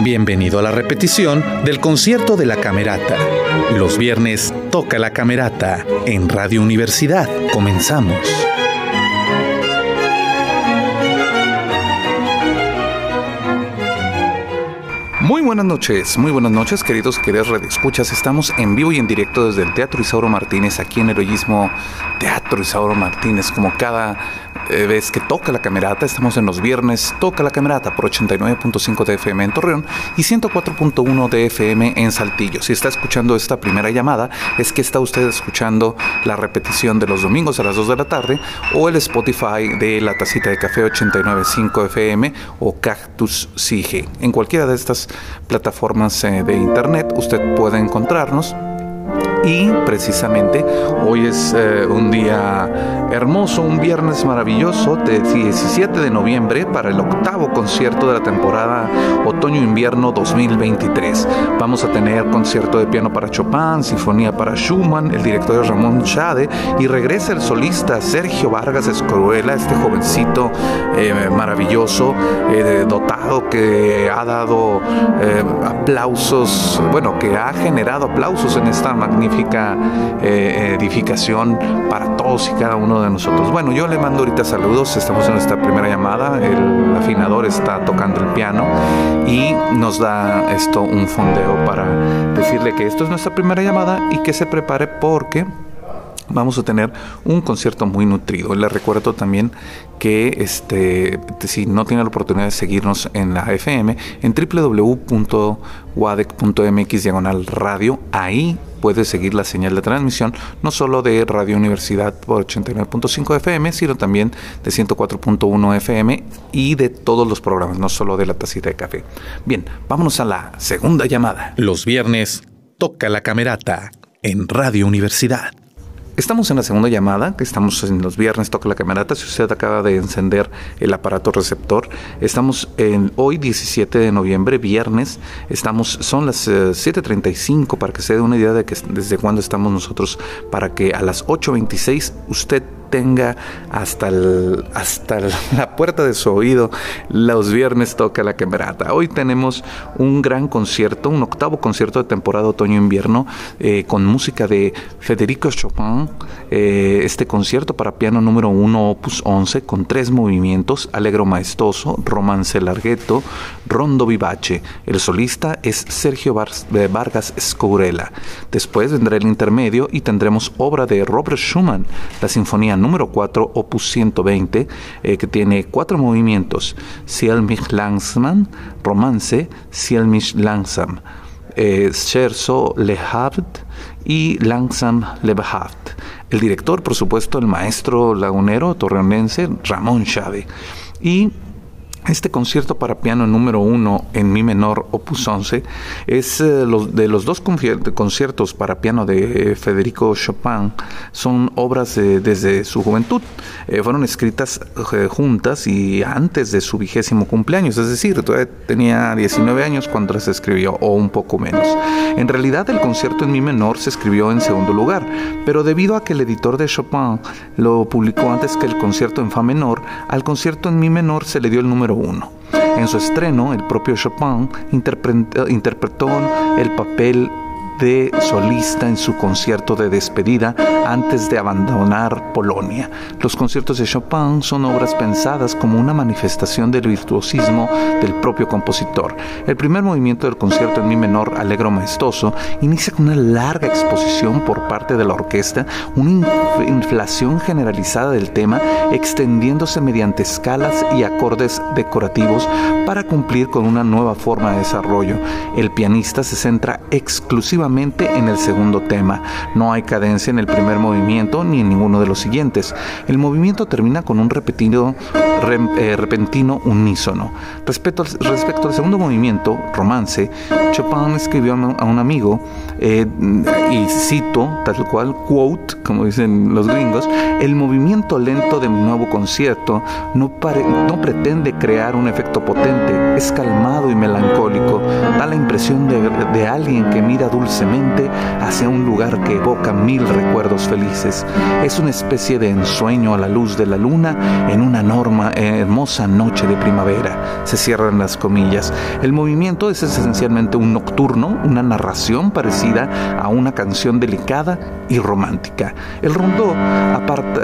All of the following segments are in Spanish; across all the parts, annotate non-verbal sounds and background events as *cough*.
Bienvenido a la repetición del concierto de la Camerata. Los viernes toca la Camerata en Radio Universidad. Comenzamos. Muy buenas noches, muy buenas noches, queridos, queridas redescuchas. Estamos en vivo y en directo desde el Teatro Isauro Martínez, aquí en Heroísmo Teatro Isauro Martínez, como cada eh, vez que toca la camerata, estamos en los viernes, toca la camerata por 89.5 de FM en Torreón y 104.1 de FM en Saltillo. Si está escuchando esta primera llamada, es que está usted escuchando la repetición de los domingos a las 2 de la tarde o el Spotify de la tacita de café 89.5 FM o Cactus Sige. En cualquiera de estas plataformas eh, de internet usted puede encontrarnos y precisamente hoy es eh, un día hermoso, un viernes maravilloso, de 17 de noviembre para el octavo concierto de la temporada Otoño-Invierno 2023. Vamos a tener concierto de piano para Chopin, sinfonía para Schumann, el director es Ramón Chade y regresa el solista Sergio Vargas Escoruela, este jovencito eh, maravilloso, eh, dotado que ha dado aplausos, bueno, que ha generado aplausos en esta magnífica eh, edificación para todos y cada uno de nosotros. Bueno, yo le mando ahorita saludos, estamos en nuestra primera llamada, el afinador está tocando el piano y nos da esto un fondeo para decirle que esto es nuestra primera llamada y que se prepare porque vamos a tener un concierto muy nutrido. Les recuerdo también que este, si no tiene la oportunidad de seguirnos en la FM, en www.wadec.mx diagonal radio, ahí puede seguir la señal de transmisión, no solo de Radio Universidad por 89.5 FM, sino también de 104.1 FM y de todos los programas, no solo de la tacita de café. Bien, vámonos a la segunda llamada. Los viernes toca la camerata en Radio Universidad. Estamos en la segunda llamada, que estamos en los viernes, toca la camerata. Si usted acaba de encender el aparato receptor, estamos en hoy 17 de noviembre, viernes. Estamos, son las 7:35 eh, para que se dé una idea de que desde cuándo estamos nosotros, para que a las 8:26 usted tenga hasta, hasta *laughs* la puerta de su oído. Los viernes toca la camerata. Hoy tenemos un gran concierto, un octavo concierto de temporada otoño-invierno eh, con música de Federico Chopin. Eh, este concierto para piano número 1, opus 11, con tres movimientos, Alegro Maestoso, Romance Larghetto, Rondo Vivace. El solista es Sergio Vargas Escurela. Después vendrá el intermedio y tendremos obra de Robert Schumann, la Sinfonía número 4, opus 120, eh, que tiene cuatro movimientos, Ciel mich langsam, Romance, Ciel mich langsam, eh, Scherzo lehaft y Langsam lebehaft. El director, por supuesto, el maestro lagunero torreonense Ramón Chávez. Y este concierto para piano número uno en mi menor, opus 11, es eh, de los dos conciertos para piano de Federico Chopin. Son obras desde su juventud. Eh, fueron escritas eh, juntas y antes de su vigésimo cumpleaños, es decir, tenía 19 años cuando se escribió, o un poco menos. En realidad, el concierto en mi menor se escribió en segundo lugar, pero debido a que el editor de Chopin lo publicó antes que el concierto en fa menor, al concierto en mi menor se le dio el número uno. En su estreno, el propio Chopin interpretó el papel solista en su concierto de despedida antes de abandonar Polonia. Los conciertos de Chopin son obras pensadas como una manifestación del virtuosismo del propio compositor. El primer movimiento del concierto en mi menor, alegro maestoso, inicia con una larga exposición por parte de la orquesta, una inflación generalizada del tema, extendiéndose mediante escalas y acordes decorativos para cumplir con una nueva forma de desarrollo. El pianista se centra exclusivamente en el segundo tema. No hay cadencia en el primer movimiento ni en ninguno de los siguientes. El movimiento termina con un repetido, eh, repentino unísono. Respecto al, respecto al segundo movimiento, romance, Chopin escribió a un amigo, eh, y cito tal cual, quote, como dicen los gringos, el movimiento lento de mi nuevo concierto no, no pretende crear un efecto potente, es calmado y melancólico, da la impresión de, de alguien que mira dulce hacia un lugar que evoca mil recuerdos felices. Es una especie de ensueño a la luz de la luna en una, norma, hermosa noche de primavera. Se cierran las comillas. El movimiento es esencialmente un nocturno, una narración parecida a una canción delicada y romántica. El rondó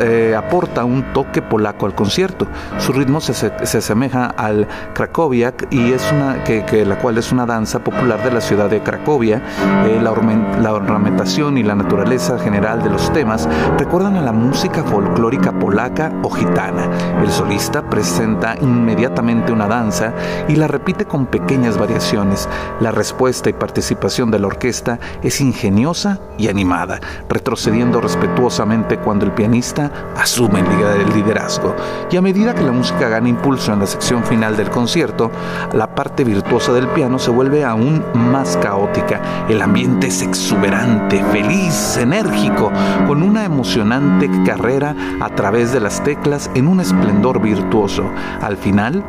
eh, aporta un toque polaco al concierto. Su ritmo se, se asemeja al Krakowiak y es una que, la cual es una danza popular de la ciudad de Cracovia. Eh, la, la ornamentación y la naturaleza general de los temas recuerdan a la música folclórica polaca o gitana. El solista presenta inmediatamente una danza y la repite con pequeñas variaciones. La respuesta y participación de la orquesta es ingeniosa y animada, retrocediendo respetuosamente cuando el pianista asume el liderazgo. Y a medida que la música gana impulso en la sección final del concierto, la parte virtuosa del piano se vuelve aún más caótica. El ambiente es exuberante, feliz, enérgico, con una emocionante carrera a través de las teclas en un esplendor virtuoso. Al final,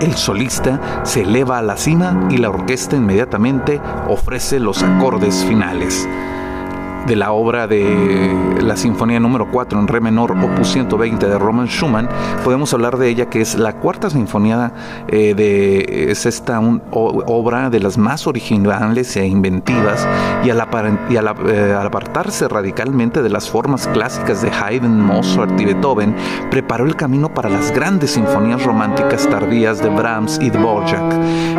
el solista se eleva a la cima y la orquesta inmediatamente ofrece los acordes finales de la obra de la Sinfonía número 4 en re menor, opus 120 de Roman Schumann, podemos hablar de ella que es la cuarta sinfonía eh, de es esta obra de las más originales e inventivas y al, y eh, apartarse radicalmente de las formas clásicas de Haydn, Mozart y Beethoven, preparó el camino para las grandes sinfonías románticas tardías de Brahms y Dvorak.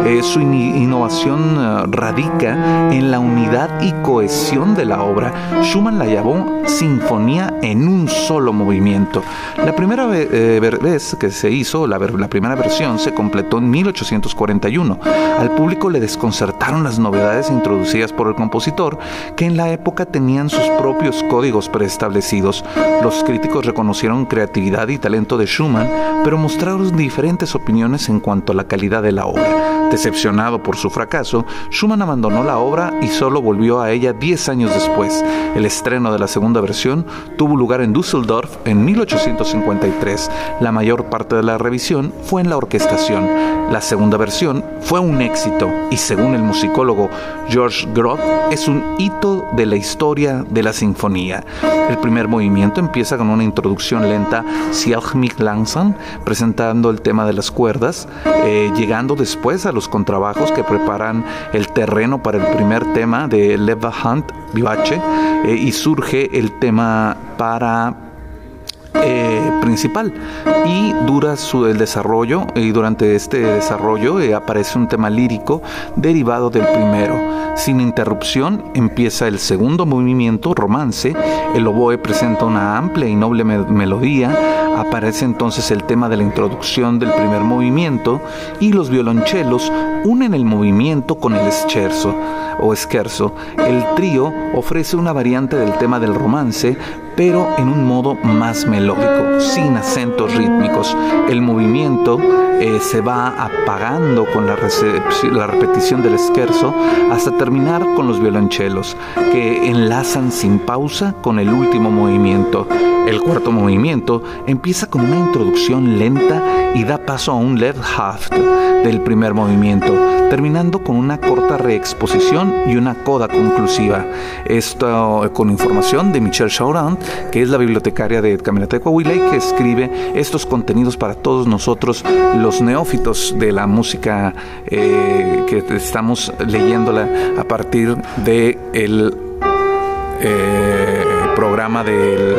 Eh, su innovación radica en la unidad y cohesión de la obra Schumann la llamó sinfonía en un solo movimiento. La primera eh, vez que se hizo, la, primera versión se completó en 1841. Al público le desconcertaron las novedades introducidas por el compositor, que en la época tenían sus propios códigos preestablecidos. Los críticos reconocieron creatividad y talento de Schumann, pero mostraron diferentes opiniones en cuanto a la calidad de la obra. Decepcionado por su fracaso, Schumann abandonó la obra y solo volvió a ella 10 años después. El estreno de la segunda versión tuvo lugar en Düsseldorf en 1853. La mayor parte de la revisión fue en la orquestación. La segunda versión fue un éxito y según el musicólogo George Groth es un hito de la historia de la sinfonía. El primer movimiento empieza con una introducción lenta, Sieg mich langsam, presentando el tema de las cuerdas, eh, llegando después a los contrabajos que preparan el terreno para el primer tema de Leva Hand Vivace eh, y surge el tema para eh, principal y dura su, el desarrollo y durante este desarrollo eh, aparece un tema lírico derivado del primero. Sin interrupción empieza el segundo movimiento, romance, el oboe presenta una amplia y noble melodía, aparece entonces el tema de la introducción del primer movimiento y los violonchelos unen el movimiento con el scherzo o scherzo. El trío ofrece una variante del tema del romance, pero en un modo más melódico, sin acentos rítmicos. El movimiento eh, se va apagando con la, la repetición del scherzo hasta terminar con los violonchelos, que enlazan sin pausa con el último movimiento. El cuarto movimiento empieza con una introducción lenta y da paso a un left half del primer movimiento, terminando con una corta reexposición y una coda conclusiva. Esto con información de Michelle Chaurant, que es la bibliotecaria de Camerata de Coahuila y que escribe estos contenidos para todos nosotros, los neófitos de la música eh, que estamos leyéndola a partir de el eh, programa del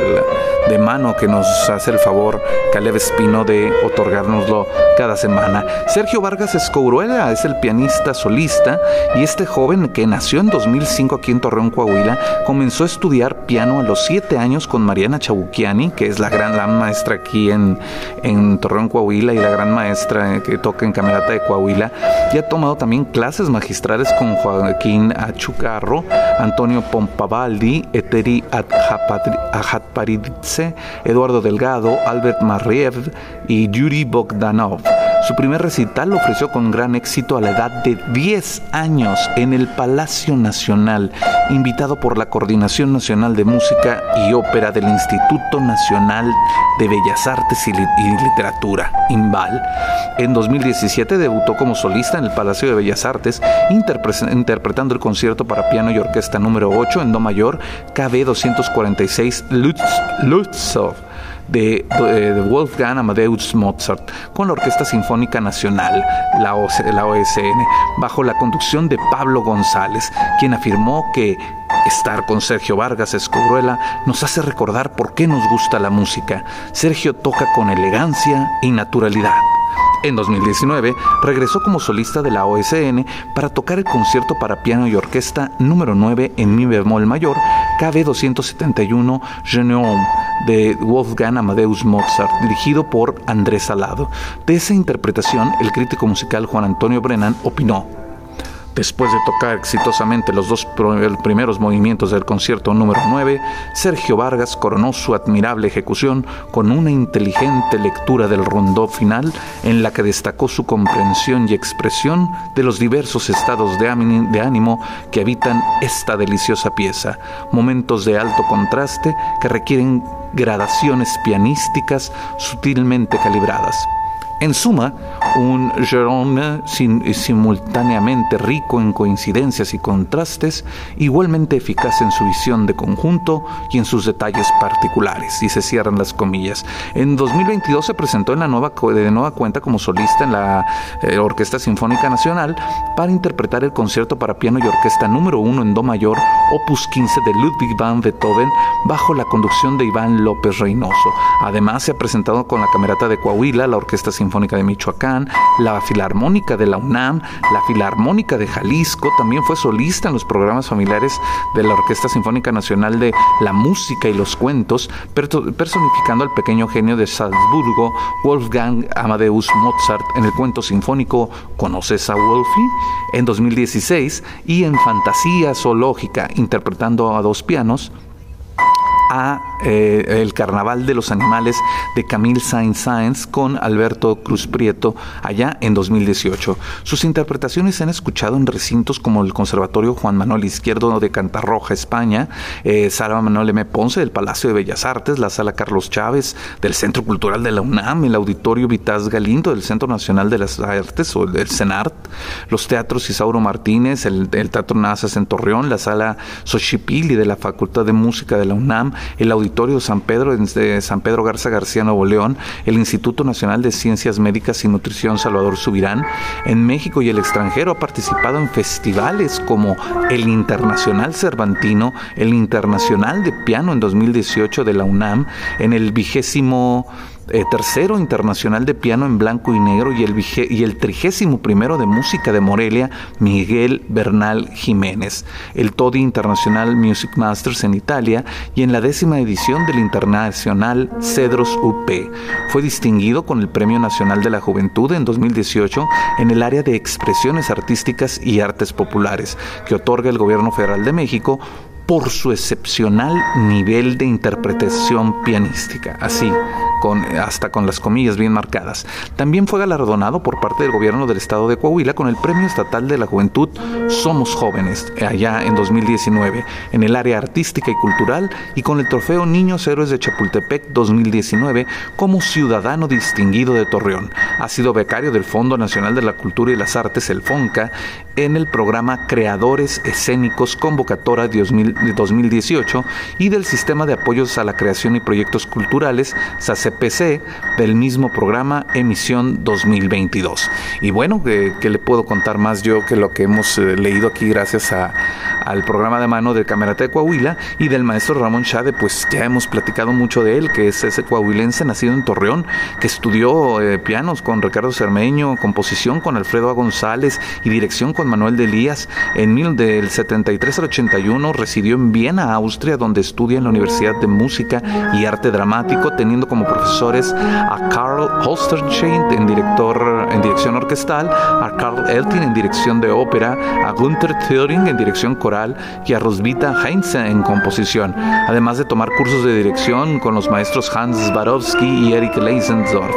de mano que nos hace el favor Caleb Espino de otorgárnoslo cada semana. Sergio Vargas Escouruela es el pianista solista y este joven que nació en 2005 aquí en Torreón, Coahuila, comenzó a estudiar piano a los 7 años con Mariana Chabuquiani, que es la gran, maestra aquí en, en Torreón, Coahuila y la gran maestra que toca en Camerata de Coahuila. Y ha tomado también clases magistrales con Joaquín Achucarro, Antonio Pompavaldi, Eteri Ajatparidze Eduardo Delgado, Albert Marriev y Yuri Bogdanov. Su primer recital lo ofreció con gran éxito a la edad de 10 años en el Palacio Nacional, invitado por la Coordinación Nacional de Música y Ópera del Instituto Nacional de Bellas Artes y, Literatura, INVAL. En 2017 debutó como solista en el Palacio de Bellas Artes, interpretando el concierto para piano y orquesta número 8 en Do mayor, KB 246 Lutz, De, de Wolfgang Amadeus Mozart con la Orquesta Sinfónica Nacional, la, la OSN, bajo la conducción de Pablo González, quien afirmó que Estar con Sergio Vargas Escobruela nos hace recordar por qué nos gusta la música. Sergio toca con elegancia y naturalidad. En 2019 regresó como solista de la OSN para tocar el concierto para piano y orquesta número 9 en mi bemol mayor, KB 271 Genome de Wolfgang Amadeus Mozart, dirigido por Andrés Salado. De esa interpretación, el crítico musical Juan Antonio Brennan opinó Después de tocar exitosamente los dos primeros movimientos del concierto número 9, Sergio Vargas coronó su admirable ejecución con una inteligente lectura del rondó final en la que destacó su comprensión y expresión de los diversos estados de ánimo que habitan esta deliciosa pieza, momentos de alto contraste que requieren gradaciones pianísticas sutilmente calibradas. En suma, un Jerome simultáneamente rico en coincidencias y contrastes, igualmente eficaz en su visión de conjunto y en sus detalles particulares, y se cierran las comillas. En 2022 se presentó en la nueva, de nueva cuenta como solista en la eh, Orquesta Sinfónica Nacional para interpretar el concierto para piano y orquesta número uno en Do mayor, opus 15 de Ludwig van Beethoven, bajo la conducción de Iván López Reynoso. Además, se ha presentado con la Camerata de Coahuila, la Orquesta Sinfónica Sinfónica de Michoacán, la Filarmónica de la UNAM, la Filarmónica de Jalisco, también fue solista en los programas familiares de la Orquesta Sinfónica Nacional de la Música y los Cuentos, personificando al pequeño genio de Salzburgo, Wolfgang Amadeus Mozart, en el cuento sinfónico ¿Conoces a Wolfie? en 2016 y en Fantasía Zoológica, interpretando a dos pianos a eh, El Carnaval de los Animales de Camille Saint-Saëns con Alberto Cruz Prieto allá en 2018. Sus interpretaciones se han escuchado en recintos como el Conservatorio Juan Manuel Izquierdo de Cantarroja, España, eh, Manuel M. Ponce del Palacio de Bellas Artes, la Sala Carlos Chávez del Centro Cultural de la UNAM, el Auditorio Vitaz Galindo del Centro Nacional de las Artes o del CENART, los teatros Isauro Martínez, el, Teatro Nazas en Torreón, la Sala Xochipilli de la Facultad de Música de la UNAM, el Auditorio San Pedro de San Pedro Garza García Nuevo León, el Instituto Nacional de Ciencias Médicas y Nutrición Salvador Subirán. En México y el extranjero ha participado en festivales como el Internacional Cervantino, el Internacional de Piano en 2018 de la UNAM, en el vigésimo eh, tercero internacional de piano en blanco y negro y el, y el trigésimo primero de música de Morelia, Miguel Bernal Jiménez, el Todi International Music Masters en Italia y en la décima edición del Internacional Cedros UP. Fue distinguido con el Premio Nacional de la Juventud en 2018 en el área de expresiones artísticas y artes populares, que otorga el Gobierno Federal de México por su excepcional nivel de interpretación pianística, así, con, hasta con las comillas bien marcadas. También fue galardonado por parte del gobierno del estado de Coahuila con el Premio Estatal de la Juventud Somos Jóvenes, allá en 2019, en el área artística y cultural, y con el trofeo Niños Héroes de Chapultepec 2019 como ciudadano distinguido de Torreón. Ha sido becario del Fondo Nacional de la Cultura y las Artes, el FONCA, en el programa Creadores Escénicos Convocatoria 2018 y del Sistema de Apoyos a la Creación y Proyectos Culturales, SACPC, del mismo programa Emisión 2022. Y bueno, ¿qué, le puedo contar más yo que lo que hemos eh, leído aquí gracias al programa de mano del Camerata de Coahuila y del maestro Ramón Chade? Pues ya hemos platicado mucho de él, que es ese coahuilense nacido en Torreón, que estudió eh, pianos con Ricardo Cermeño, composición con Alfredo A. González y dirección con Manuel de Elías. En mil, del 73 al 81 residió en Viena, Austria, donde estudia en la Universidad de Música y Arte Dramático, teniendo como profesores a Karl Holsterstein en, director, en dirección orquestal, a Karl Eltin en dirección de ópera, a Gunther Thüring en dirección coral y a Roswitha Heinze en composición, además de tomar cursos de dirección con los maestros Hans Zwarowski y Eric Leisendorf.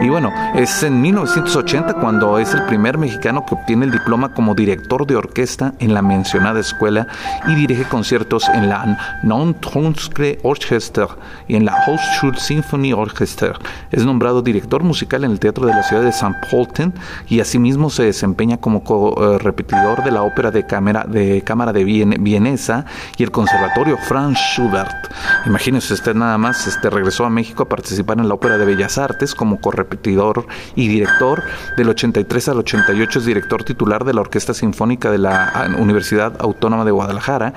Y bueno, es en 1980 cuando es el primer mexicano que obtiene el diploma como director de orquesta en la mencionada escuela y dirige conciertos en la Non-Tonske Orchester y en la Hochschule Symphony Orchester. Es nombrado director musical en el Teatro de la Ciudad de St. Pölten y asimismo se desempeña como eh, repetidor de la ópera de cámara de, cámara de Vienesa y el Conservatorio Franz Schubert. Imagínese usted nada más, este, regresó a México a participar en la Ópera de Bellas Artes como correpetidor y director. Del 83 al 88 es director titular de la Orquesta Sinfónica de la ah, Universidad Autónoma de Guadalajara,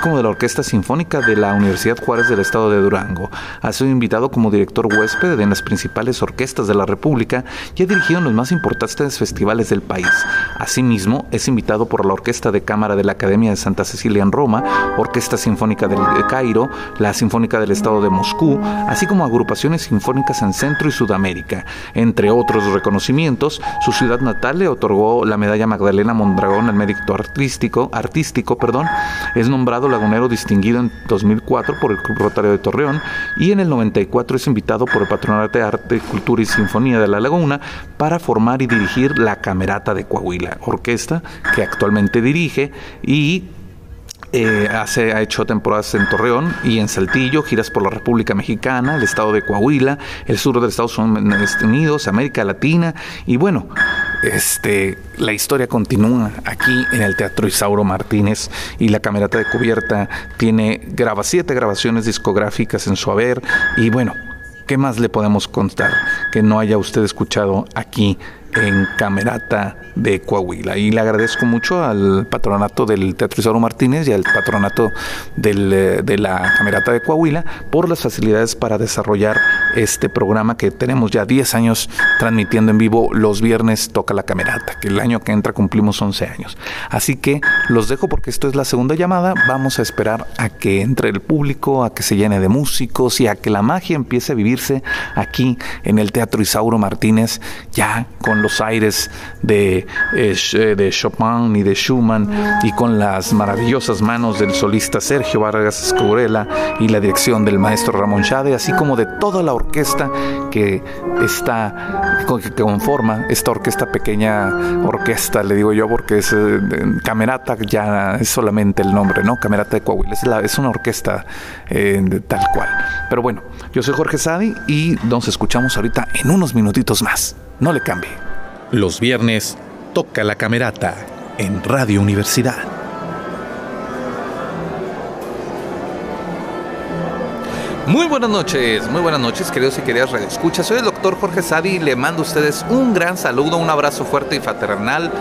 como de la Orquesta Sinfónica de la Universidad Juárez del Estado de Durango. Ha sido invitado como director huésped en las principales orquestas de la República y ha dirigido en los más importantes festivales del país. Asimismo, es invitado por la Orquesta de Cámara de la Academia de Santa Cecilia en Roma, Orquesta Sinfónica del Cairo, la Sinfónica del Estado de Moscú, así como agrupaciones sinfónicas en Centro y Sudamérica. Entre otros reconocimientos, su ciudad natal le otorgó la medalla Magdalena Mondragón al mérito artístico, artístico perdón. es nombrado lagunero distinguido en 2004 por el Club Rotario de Torreón y en el 94 es invitado por el Patronato de Arte, Cultura y Sinfonía de La Laguna para formar y dirigir la Camerata de Coahuila, orquesta que actualmente dirige y eh, hace, ha hecho temporadas en Torreón y en Saltillo, giras por la República Mexicana, el estado de Coahuila, el sur de Estados Unidos, América Latina y bueno, este, la historia continúa aquí en el Teatro Isauro Martínez y la Camerata de Cubierta tiene graba siete grabaciones discográficas en su haber y bueno, ¿qué más le podemos contar que no haya usted escuchado aquí en Camerata de Coahuila. Y le agradezco mucho al patronato del Teatro Isauro Martínez y al patronato eh, de la Camerata de Coahuila por las facilidades para desarrollar este programa que tenemos ya 10 años transmitiendo en vivo los viernes Toca la Camerata, que el año que entra cumplimos 11 años. Así que los dejo porque esto es la segunda llamada. Vamos a esperar a que entre el público, a que se llene de músicos y a que la magia empiece a vivirse aquí en el Teatro Isauro Martínez, ya con los aires de, eh, eh, de Chopin y de Schumann y con las maravillosas manos del solista Sergio Vargas Escurela y la dirección del maestro Ramón Chade, así como de toda la orquesta que está, que conforma esta orquesta pequeña, orquesta, le digo yo, porque es eh, Camerata, ya es solamente el nombre, ¿no? Camerata de Coahuila, es, una orquesta tal cual. Pero bueno, yo soy Jorge Sadi y nos escuchamos ahorita en unos minutitos más. No le cambie. Los viernes toca la camerata en Radio Universidad. Muy buenas noches, muy buenas noches, queridos y queridas escucha. Soy el doctor Jorge Sadi y le mando a ustedes un gran saludo, un abrazo fuerte y fraternal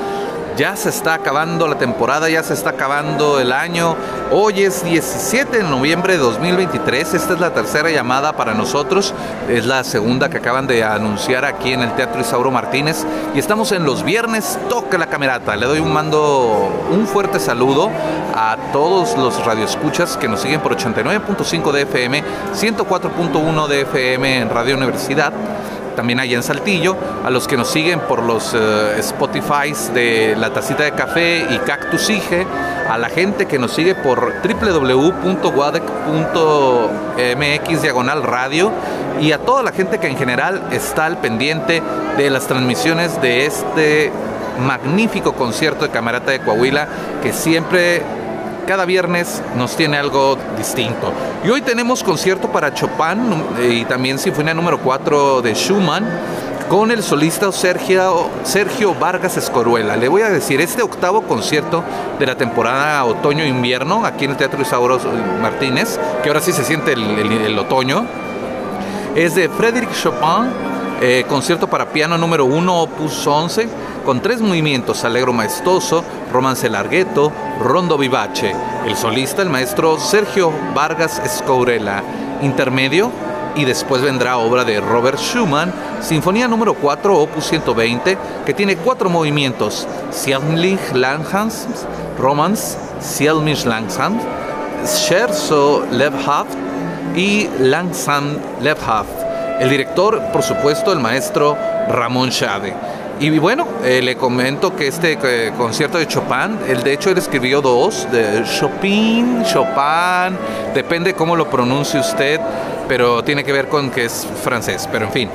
ya se está acabando la temporada, ya se está acabando el año. Hoy es 17 de noviembre de 2023. Esta es la tercera llamada para nosotros. Es la segunda que acaban de anunciar aquí en el Teatro Isauro Martínez. Y estamos en los viernes. Toca la camerata. Le doy un mando, un fuerte saludo a todos los radioescuchas que nos siguen por 89.5 de FM, 104.1 de FM en Radio Universidad también allá en Saltillo, a los que nos siguen por los uh, Spotifys de La Tacita de Café y Cactus Ige, a la gente que nos sigue por www.wadec.mx diagonal radio y a toda la gente que en general está al pendiente de las transmisiones de este magnífico concierto de Camarata de Coahuila que siempre cada viernes nos tiene algo distinto. Y hoy tenemos concierto para Chopin y también sinfonía número 4 de Schumann con el solista Sergio, Sergio Vargas Escoruela. Le voy a decir, este octavo concierto de la temporada otoño-invierno aquí en el Teatro Isauro Martínez, que ahora sí se siente el, otoño, es de Frédéric Chopin, eh, concierto para piano número 1, opus 11 con tres movimientos, Alegro Maestoso, Romance Largueto, Rondo Vivace. El solista, el maestro Sergio Vargas Escourela. Intermedio, y después vendrá obra de Robert Schumann, Sinfonía número 4, opus 120, que tiene cuatro movimientos, Sielmlich Langhans, Romance, Sielmich Langsam, Scherzo Lebhaft y Langsam Lebhaft. El director, por supuesto, el maestro Ramón Schade. Y bueno, eh, le comento que este eh, concierto de Chopin, él de hecho él escribió dos, de Chopin, Chopin, depende cómo lo pronuncie usted, pero tiene que ver con que es francés, pero en fin.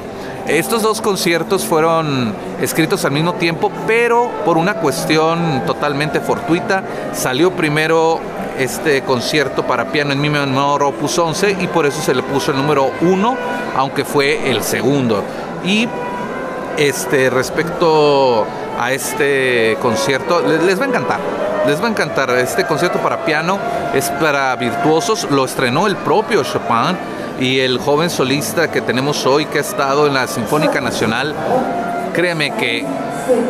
Estos dos conciertos fueron escritos al mismo tiempo, pero por una cuestión totalmente fortuita, salió primero este concierto para piano en mi menor opus 11 y por eso se le puso el número 1, aunque fue el segundo. Y este, respecto a este concierto, les, va a encantar. Les va a encantar. Este concierto para piano es para virtuosos. Lo estrenó el propio Chopin y el joven solista que tenemos hoy que ha estado en la Sinfónica Nacional. Créeme que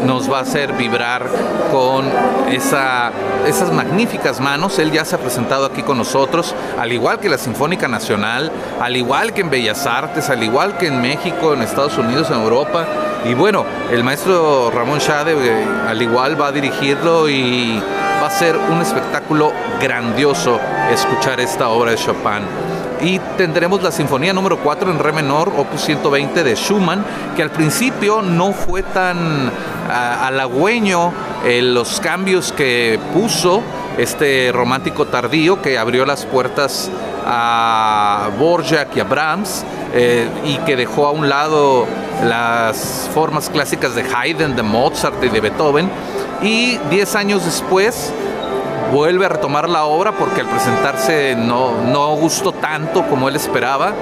nos va a hacer vibrar con esa, esas magníficas manos. Él ya se ha presentado aquí con nosotros, al igual que la Sinfónica Nacional, al igual que en Bellas Artes, al igual que en México, en Estados Unidos, en Europa. Y bueno, el maestro Ramón Shade eh, al igual va a dirigirlo y va a ser un espectáculo grandioso escuchar esta obra de Chopin y tendremos la Sinfonía número 4 en Re menor, opus 120 de Schumann, que al principio no fue tan halagüeño en los cambios que puso este romántico tardío que abrió las puertas a Borjak y a Brahms eh, y que dejó a un lado las formas clásicas de Haydn, de Mozart y de Beethoven. Y 10 años después vuelve a retomar la obra porque al presentarse no, no gustó tanto como él esperaba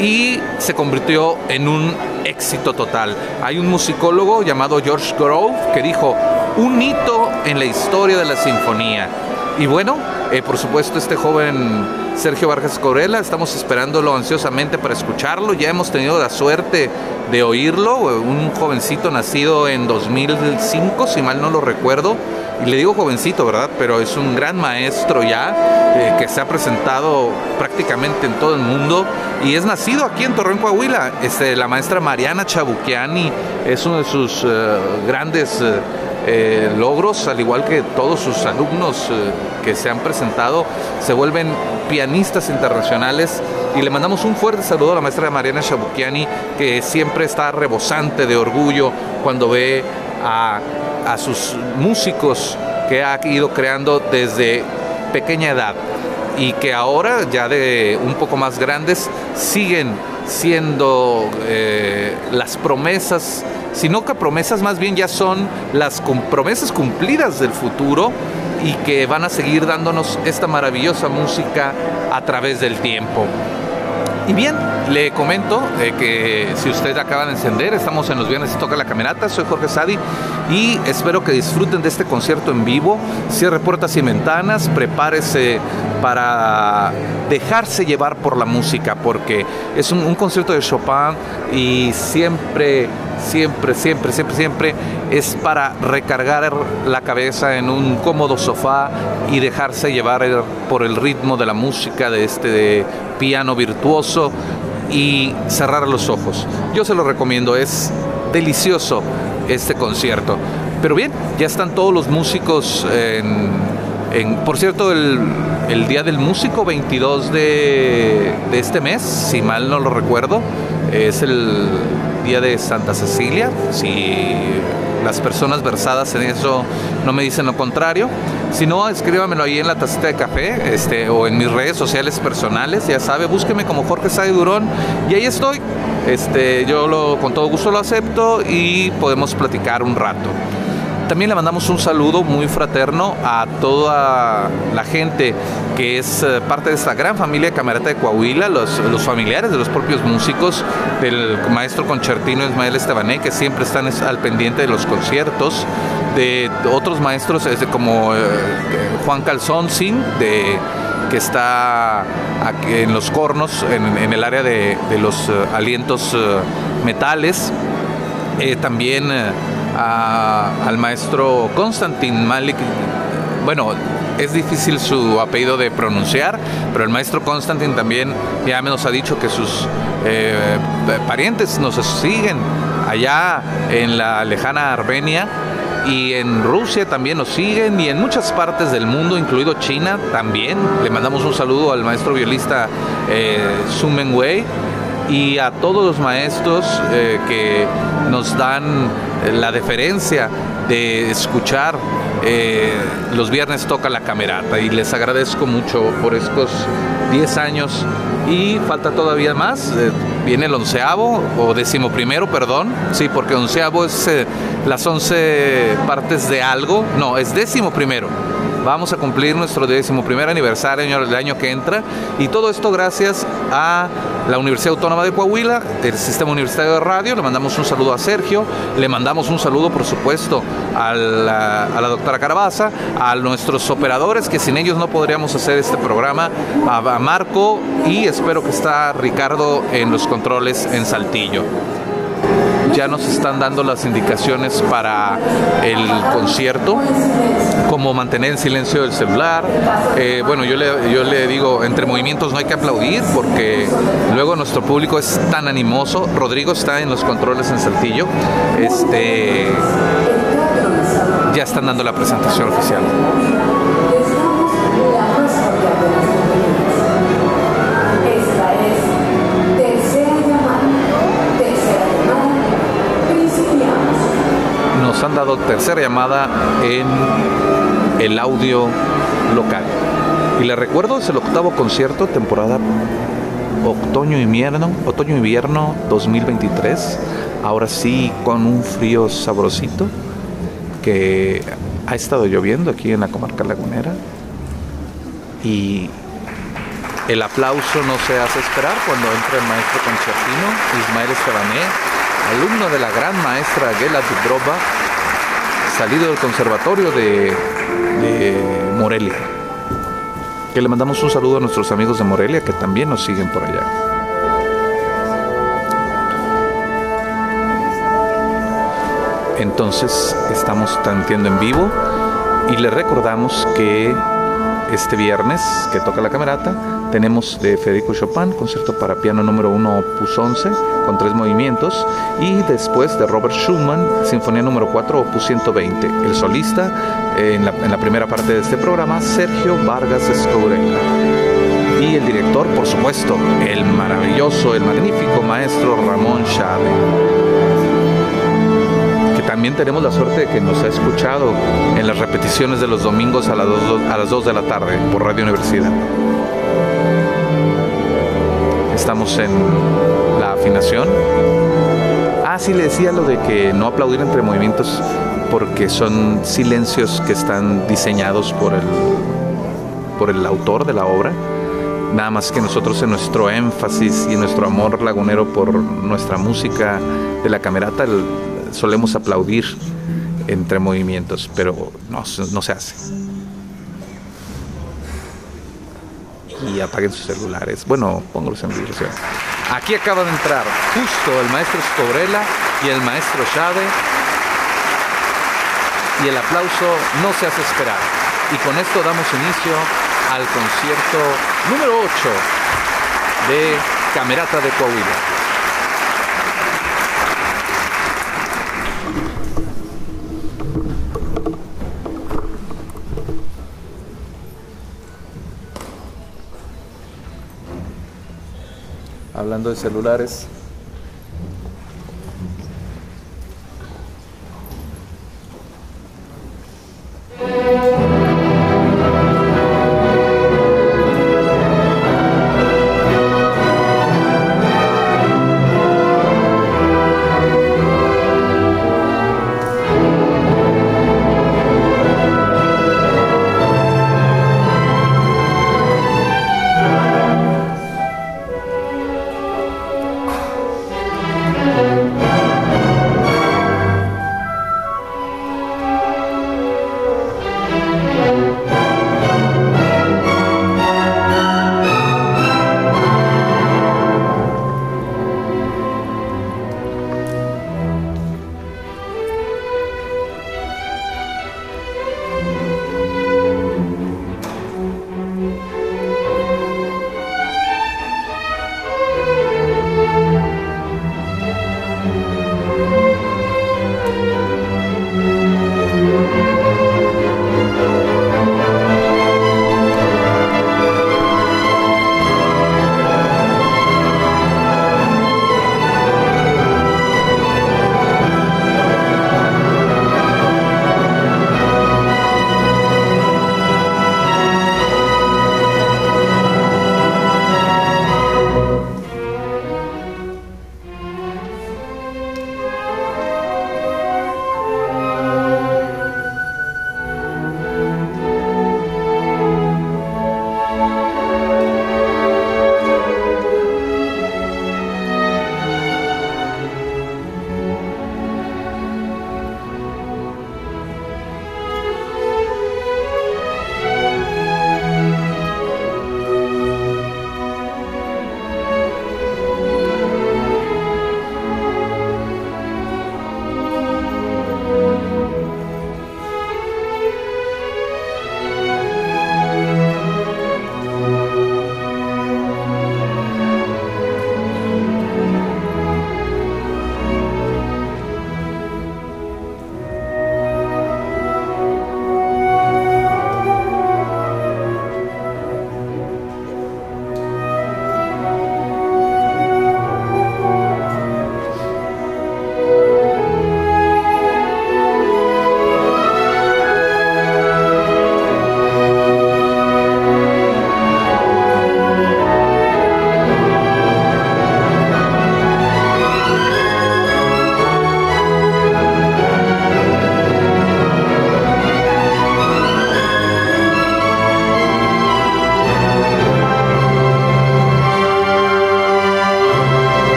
y se convirtió en un éxito total. Hay un musicólogo llamado George Grove que dijo, un hito en la historia de la sinfonía. Y bueno, eh, por supuesto este joven Sergio Vargas Corella, estamos esperándolo ansiosamente para escucharlo. Ya hemos tenido la suerte de oírlo, un jovencito nacido en 2005, si mal no lo recuerdo y le digo jovencito, ¿verdad? Pero es un gran maestro ya, eh, que se ha presentado prácticamente en todo el mundo y es nacido aquí en Torreón, Coahuila. Este, la maestra Mariana Chabuquiani es uno de sus eh, grandes eh, logros, al igual que todos sus alumnos que se han presentado, se vuelven pianistas internacionales. Y le mandamos un fuerte saludo a la maestra Mariana Chabuquiani, que siempre está rebosante de orgullo cuando ve a a sus músicos que ha ido creando desde pequeña edad. Y que ahora ya de un poco más grandes siguen siendo eh, las promesas, sino que promesas más bien ya son las promesas cumplidas del futuro y que van a seguir dándonos esta maravillosa música a través del tiempo. Y bien, le comento eh, que si usted acaba de encender, estamos en los viernes y toca la camerata, soy Jorge Sadi y espero que disfruten de este concierto en vivo. Cierre puertas y ventanas, prepárese para dejarse llevar por la música, porque es un, concierto de Chopin y siempre, siempre, siempre, siempre, siempre es para recargar la cabeza en un cómodo sofá y dejarse llevar por el ritmo de la música de este piano virtuoso y cerrar los ojos. Yo se lo recomiendo, es delicioso este concierto. Pero bien, ya están todos los músicos en, por cierto, el, Día del Músico, 22 de, de, este mes, si mal no lo recuerdo, es el Día de Santa Cecilia, si las personas versadas en eso no me dicen lo contrario. Si no, escríbamelo ahí en la tacita de café este, o en mis redes sociales personales. Ya sabe, búsqueme como Jorge Sade Durón y ahí estoy. Este, yo lo, con todo gusto lo acepto y podemos platicar un rato. También le mandamos un saludo muy fraterno a toda la gente que es eh, parte de esta gran familia de Camerata de Coahuila, los, familiares de los propios músicos, del maestro concertino Ismael Estebané, que siempre están al pendiente de los conciertos, de otros maestros como eh, Juan Calzón Sin, de que está en los cornos, en, el área de, los eh, alientos metales. también al maestro Konstantin Malik. Bueno, es difícil su apellido de pronunciar, pero el maestro Konstantin también ya nos ha dicho que sus eh, parientes nos siguen allá en la lejana Armenia y en Rusia también nos siguen y en muchas partes del mundo, incluido China también. Le mandamos un saludo al maestro violista eh, Sun y a todos los maestros eh, que nos dan la deferencia de escuchar eh, los viernes toca la camerata. Y les agradezco mucho por estos 10 años. Y falta todavía más, eh, viene el onceavo o décimo primero, perdón, sí, porque onceavo es las once partes de algo, no, es décimo primero Vamos a cumplir nuestro décimo primer aniversario del año que entra. Y todo esto gracias a la Universidad Autónoma de Coahuila, el Sistema Universitario de Radio. Le mandamos un saludo a Sergio, le mandamos un saludo, por supuesto, a la, doctora Carabaza, a nuestros operadores, que sin ellos no podríamos hacer este programa, a Marco y espero que está Ricardo en los controles en Saltillo ya nos están dando las indicaciones para el concierto, como mantener el silencio del celular. Eh, bueno, yo le, yo le digo, entre movimientos no hay que aplaudir porque luego nuestro público es tan animoso. Rodrigo está en los controles en Saltillo. Este, ya están dando la presentación oficial. Han dado tercera llamada en el audio local. Y le recuerdo, es el octavo concierto, temporada otoño-invierno, otoño-invierno 2023. Ahora sí, con un frío sabrosito que ha estado lloviendo aquí en la comarca lagunera. Y el aplauso no se hace esperar cuando entra el maestro concertino Ismael Estebané, alumno de la gran maestra Gela Dubroba, salido del conservatorio de, Morelia. Que le mandamos un saludo a nuestros amigos de Morelia que también nos siguen por allá. Entonces estamos transmitiendo en vivo y le recordamos que este viernes que toca la camerata tenemos de Federico Chopin, concierto para piano número 1, opus 11, con tres movimientos, y después de Robert Schumann, Sinfonía número 4, opus 120. El solista en, la, primera parte de este programa, Sergio Vargas Escourela. Y el director, por supuesto, el maravilloso, el magnífico maestro Ramón Chávez que también tenemos la suerte de que nos ha escuchado en las repeticiones de los domingos a las 2 de la tarde por Radio Universidad estamos en la afinación. Ah, sí, le decía lo de que no aplaudir entre movimientos porque son silencios que están diseñados por el, por el autor de la obra. Nada más que nosotros en nuestro énfasis y nuestro amor lagunero por nuestra música de la camerata solemos aplaudir entre movimientos, pero no, no se hace. Apaguen sus celulares. Bueno, póngalos en vibración. Aquí acaba de entrar justo el maestro Escobrela y el maestro Chávez. Y el aplauso no se hace esperar. Y con esto damos inicio al concierto número 8 de Camerata de Coahuila. Hablando de celulares,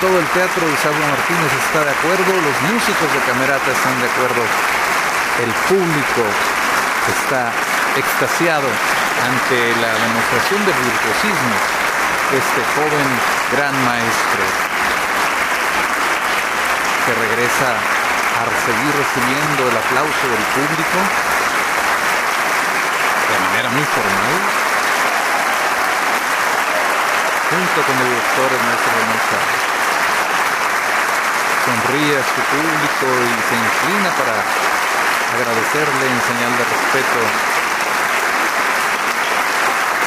todo el teatro Isabel Martínez está de acuerdo, los músicos de Camerata están de acuerdo, el público está extasiado ante la demostración de virtuosismo de este joven gran maestro que regresa a seguir recibiendo el aplauso del público de manera muy formal junto con el el maestro Ramón sonríe a su público y se inclina para agradecerle en señal de respeto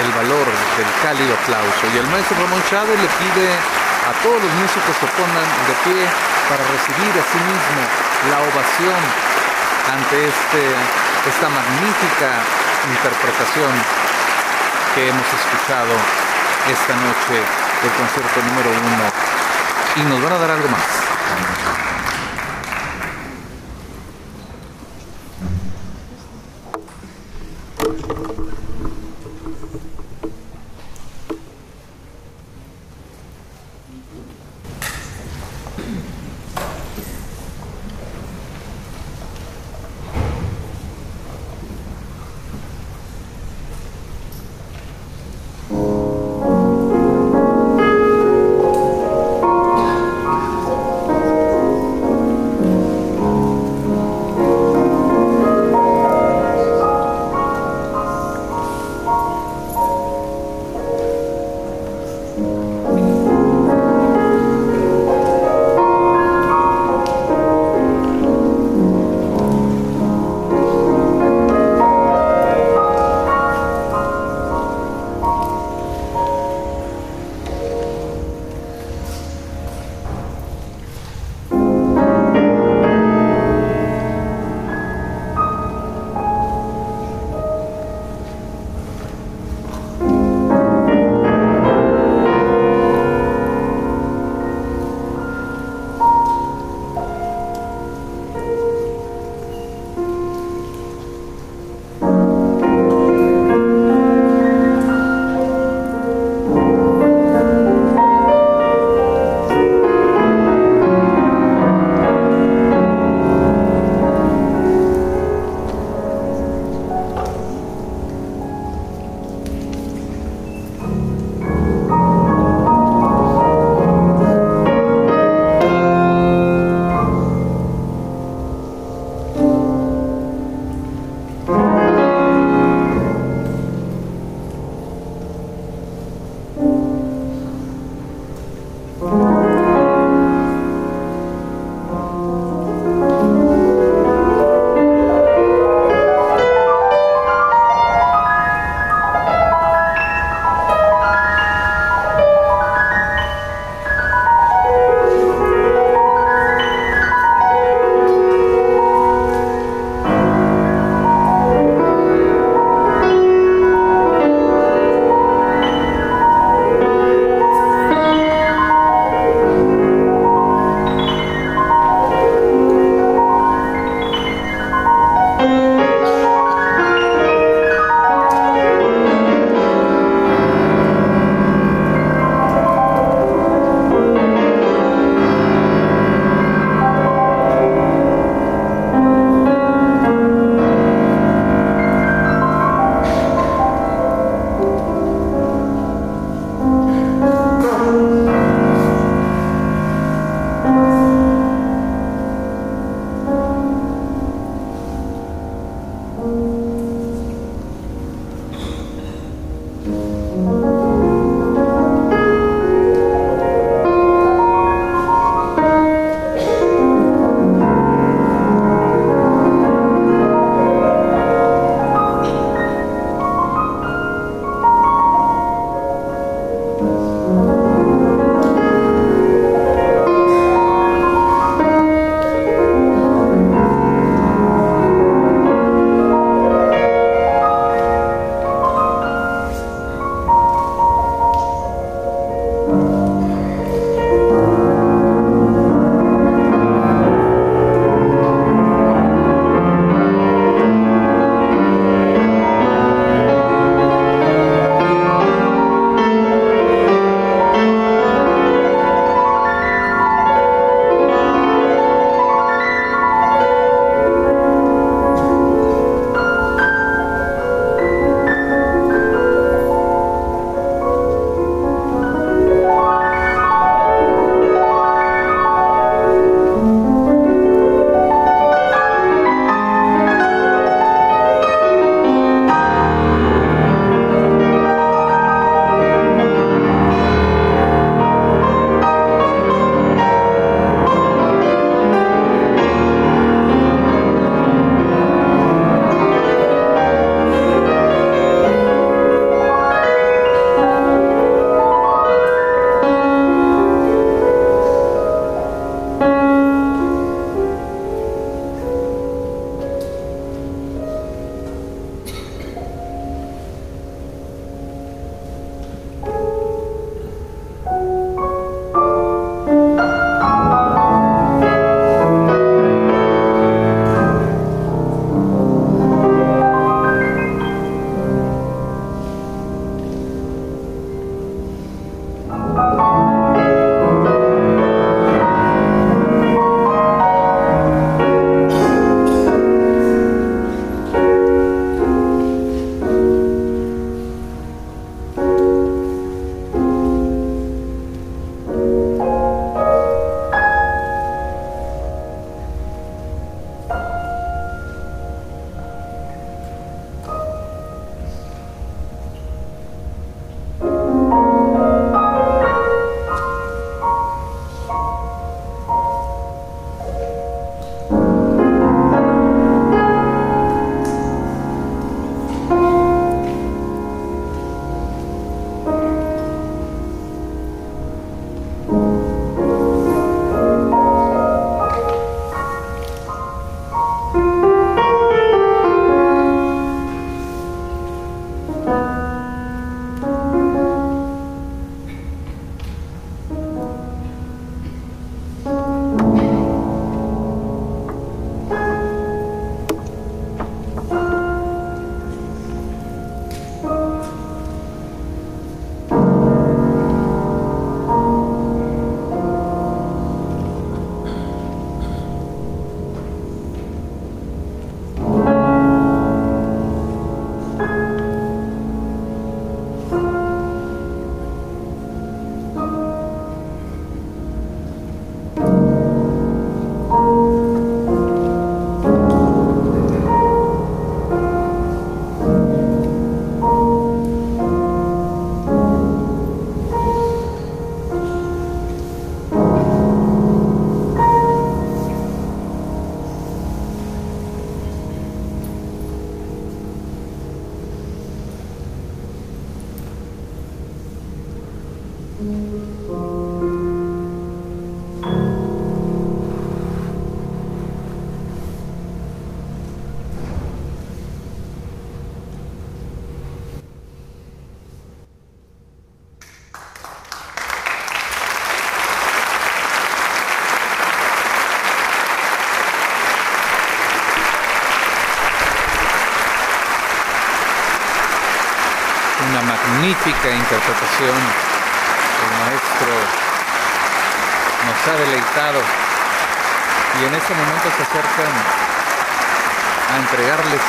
el valor del cálido aplauso. Y el maestro Ramón Chávez le pide a todos los músicos que pongan de pie para recibir a sí mismo la ovación ante este, esta magnífica interpretación que hemos escuchado esta noche del concierto número uno. Y nos van a dar algo más.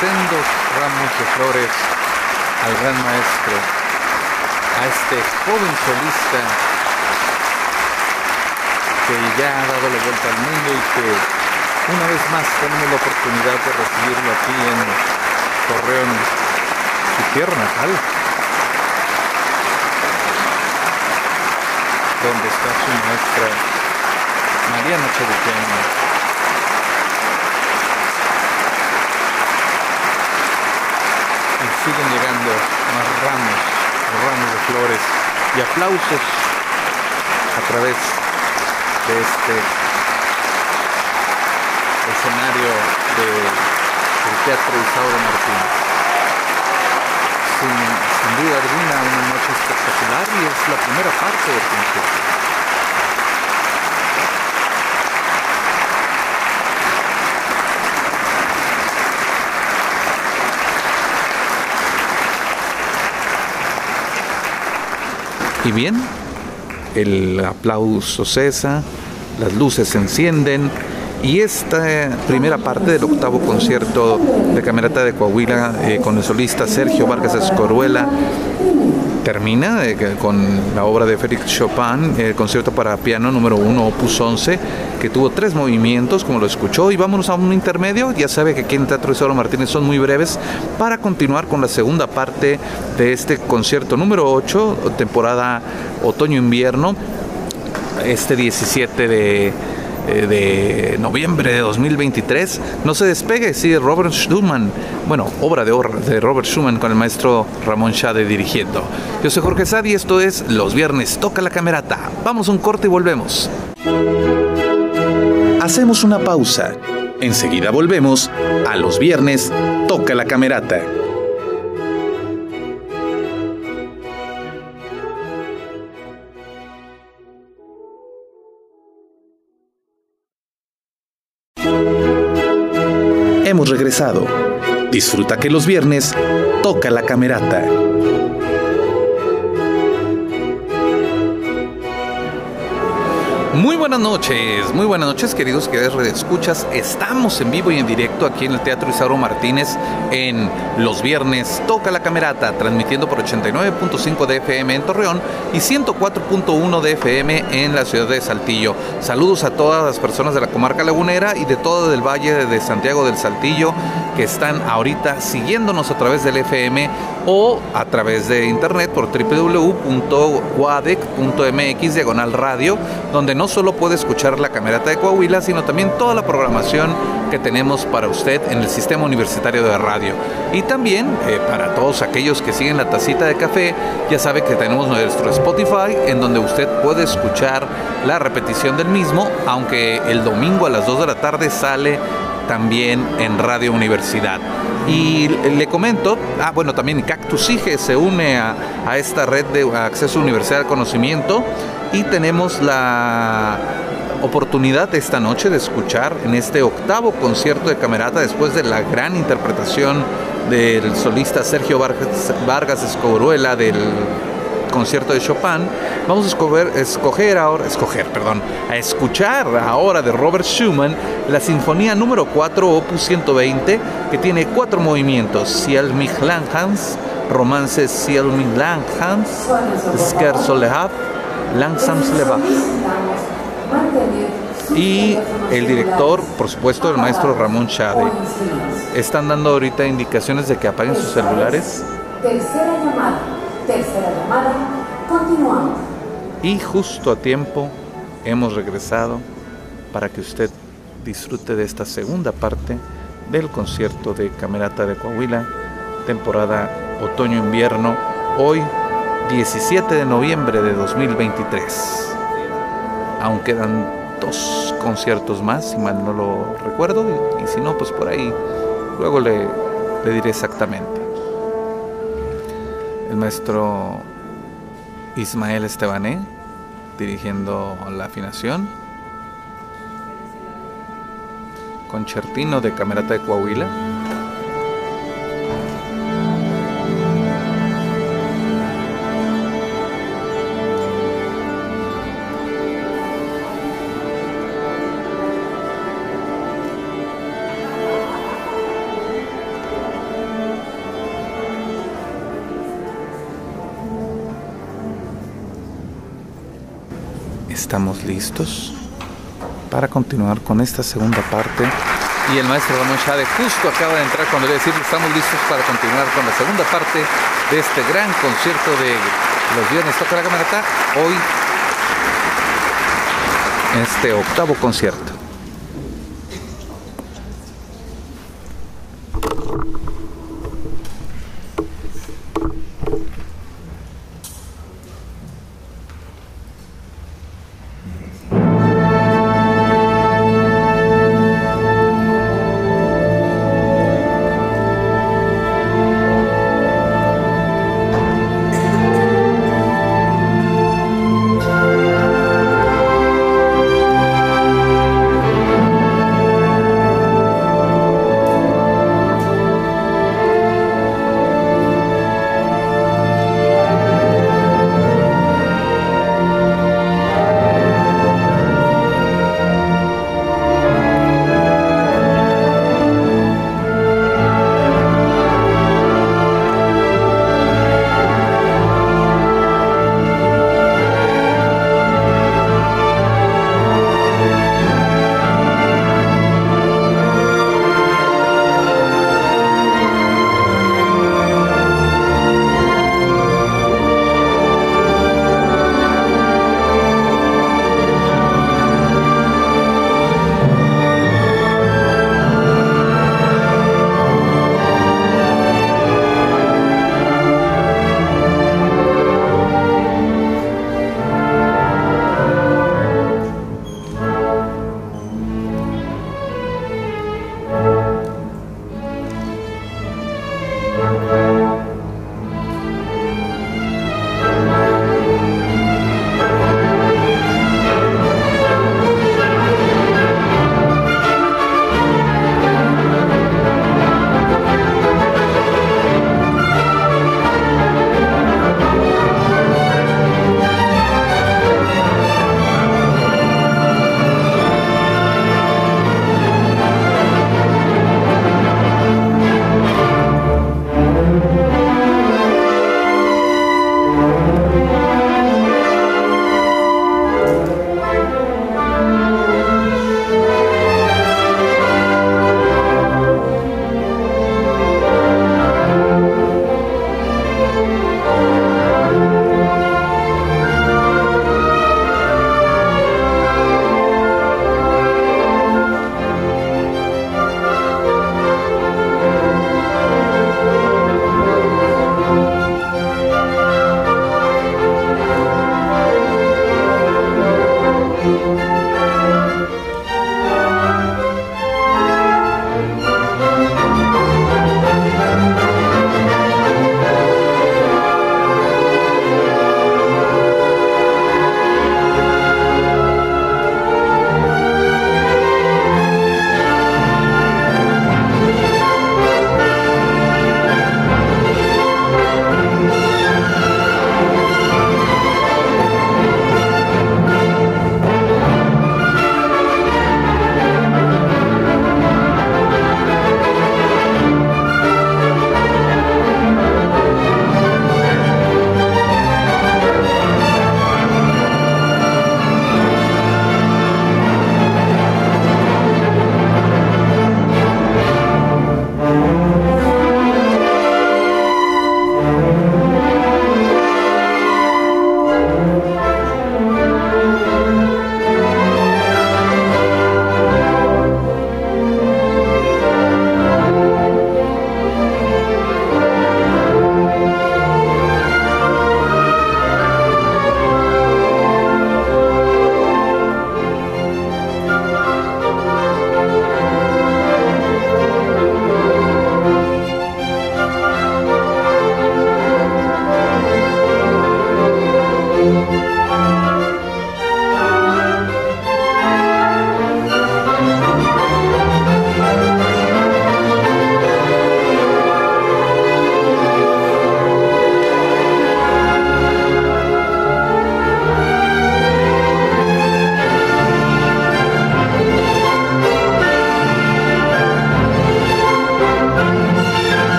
Sendos ramos de flores al gran maestro, a este joven solista que ya ha dado la vuelta al mundo y que una vez más tenemos la oportunidad de recibirlo aquí en Torreón, su tierra natal, donde está su maestra Mariana Cheruqueña. siguen llegando más ramos, ramos de flores y aplausos a través de este escenario del Teatro Isauro Martínez. Sin, sin duda alguna una noche espectacular y es la primera parte del concierto. Y bien, el aplauso cesa, las luces se encienden y esta primera parte del octavo concierto de Camerata de Coahuila eh, con el solista Sergio Vargas Escoruela termina eh, con la obra de Félix Chopin, el concierto para piano número 1, opus 11, que tuvo tres movimientos, como lo escuchó, y vámonos a un intermedio, ya sabe que aquí en Teatro Isidoro Martínez son muy breves, para continuar con la segunda parte de este concierto número 8, temporada otoño-invierno, este 17 de eh, de noviembre de 2023. No se despegue, sí, Robert Schumann, bueno, obra de, de Robert Schumann con el maestro Ramón Shade dirigiendo. Yo soy Jorge Sadi y esto es Los Viernes Toca la Camerata. Vamos a un corte y volvemos. Hacemos una pausa. Enseguida volvemos a Los Viernes Toca la Camerata. Disfruta que los viernes toca la camerata. Muy buenas noches, muy buenas noches queridos queridos escuchas. Estamos en vivo y en directo aquí en el Teatro Isauro Martínez en los viernes Toca la Camerata, transmitiendo por 89.5 de FM en Torreón y 104.1 de FM en la ciudad de Saltillo. Saludos a todas las personas de la comarca lagunera y de todo el valle de Santiago del Saltillo que están ahorita siguiéndonos a través del FM o a través de internet por www.guadec.mx diagonal radio, donde no solo puede escuchar la camerata de Coahuila, sino también toda la programación que tenemos para usted en el sistema universitario de radio. Y también eh, para todos aquellos que siguen la tacita de café, ya sabe que tenemos nuestro Spotify en donde usted puede escuchar la repetición del mismo, aunque el domingo a las 2 de la tarde sale también en Radio Universidad. Y le comento, ah, bueno, también Cactus IGE se une a, a esta red de acceso a universidad al conocimiento y tenemos la oportunidad esta noche de escuchar en este octavo concierto de Camerata después de la gran interpretación del solista Sergio Vargas, Vargas Escoruela del concierto de Chopin, vamos a escoger, escoger ahora, escoger, perdón, a escuchar ahora de Robert Schumann la sinfonía número 4, opus 120, que tiene cuatro movimientos, Ciel mich lang romance Ciel mich lang Hans, Scherzo le Langsam Y el director, por supuesto, el maestro Ramón Chade. Están dando ahorita indicaciones de que apaguen sus celulares. Tercera llamada, tercera llamada, continuamos. Y justo a tiempo hemos regresado para que usted disfrute de esta segunda parte del concierto de Camerata de Coahuila, temporada otoño-invierno, hoy 17 de noviembre de 2023. Aún quedan dos conciertos más, si mal no lo recuerdo, y, si no, pues por ahí luego le, le diré exactamente. El maestro Ismael Estebané dirigiendo la afinación. Concertino de Camerata de Coahuila. Listos para continuar con esta segunda parte. Y el maestro Ramón Chade justo acaba de entrar cuando le decir estamos listos para continuar con la segunda parte de este gran concierto de los viernes toca la. Hoy este octavo concierto.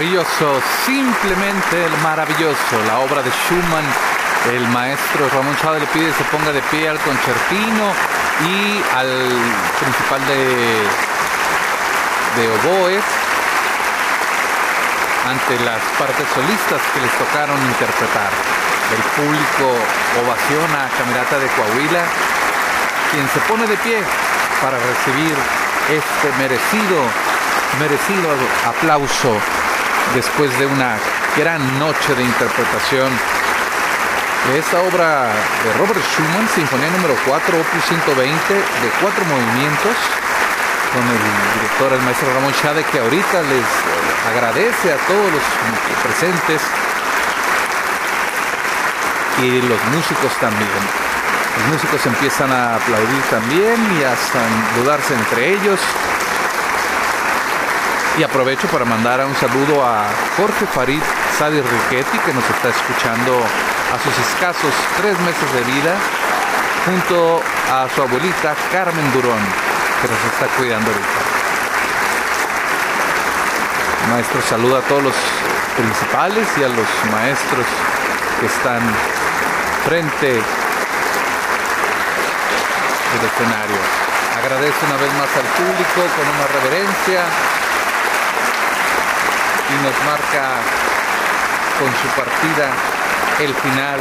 Maravilloso, simplemente maravilloso. La obra de Schumann, el maestro Ramón Chávez le pide que se ponga de pie al concertino y al principal de, de oboes ante las partes solistas que les tocaron interpretar. El público ovaciona a Camerata de Coahuila, quien se pone de pie para recibir este merecido, merecido aplauso después de una gran noche de interpretación de esta obra de Robert Schumann, Sinfonía número 4, opus 120, de cuatro movimientos, con el director, el maestro Ramón Chade, que ahorita les agradece a todos los presentes y los músicos también. Los músicos empiezan a aplaudir también y hasta dudarse entre ellos. Y aprovecho para mandar un saludo a Jorge Farid Sadi Riquetti, que nos está escuchando a sus escasos tres meses de vida, junto a su abuelita Carmen Durón, que nos está cuidando ahorita. Maestro saluda a todos los principales y a los maestros que están frente del escenario. Agradece una vez más al público con una reverencia nos marca con su partida el final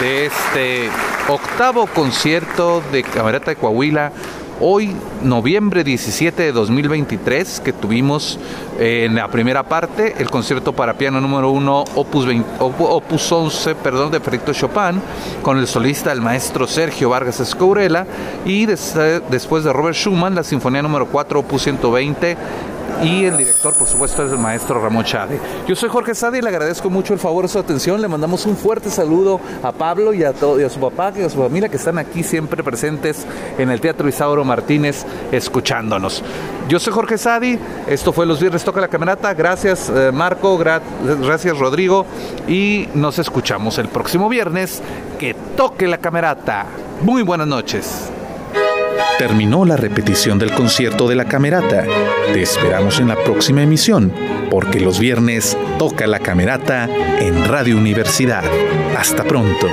de este octavo concierto de Camerata de Coahuila hoy, noviembre 17 de 2023, que tuvimos eh, en la primera parte el concierto para piano número 1, opus, opus 11, perdón, de Federico Chopin, con el solista el maestro Sergio Vargas Escourela, y después de Robert Schumann, la sinfonía número 4, opus 120, y el director, por supuesto, es el maestro Ramón Chade. Yo soy Jorge Sade y le agradezco mucho el favor de su atención. Le mandamos un fuerte saludo a Pablo y a, todo, a su papá y a su familia que están aquí siempre presentes en el Teatro Isauro Martínez escuchándonos. Yo soy Jorge Sadi, esto fue Los Viernes Toca la Camerata. Gracias eh, Marco, gracias Rodrigo y nos escuchamos el próximo viernes. Que toque la camerata. Muy buenas noches. Terminó la repetición del concierto de la Camerata. Te esperamos en la próxima emisión, porque los viernes toca la Camerata en Radio Universidad. Hasta pronto.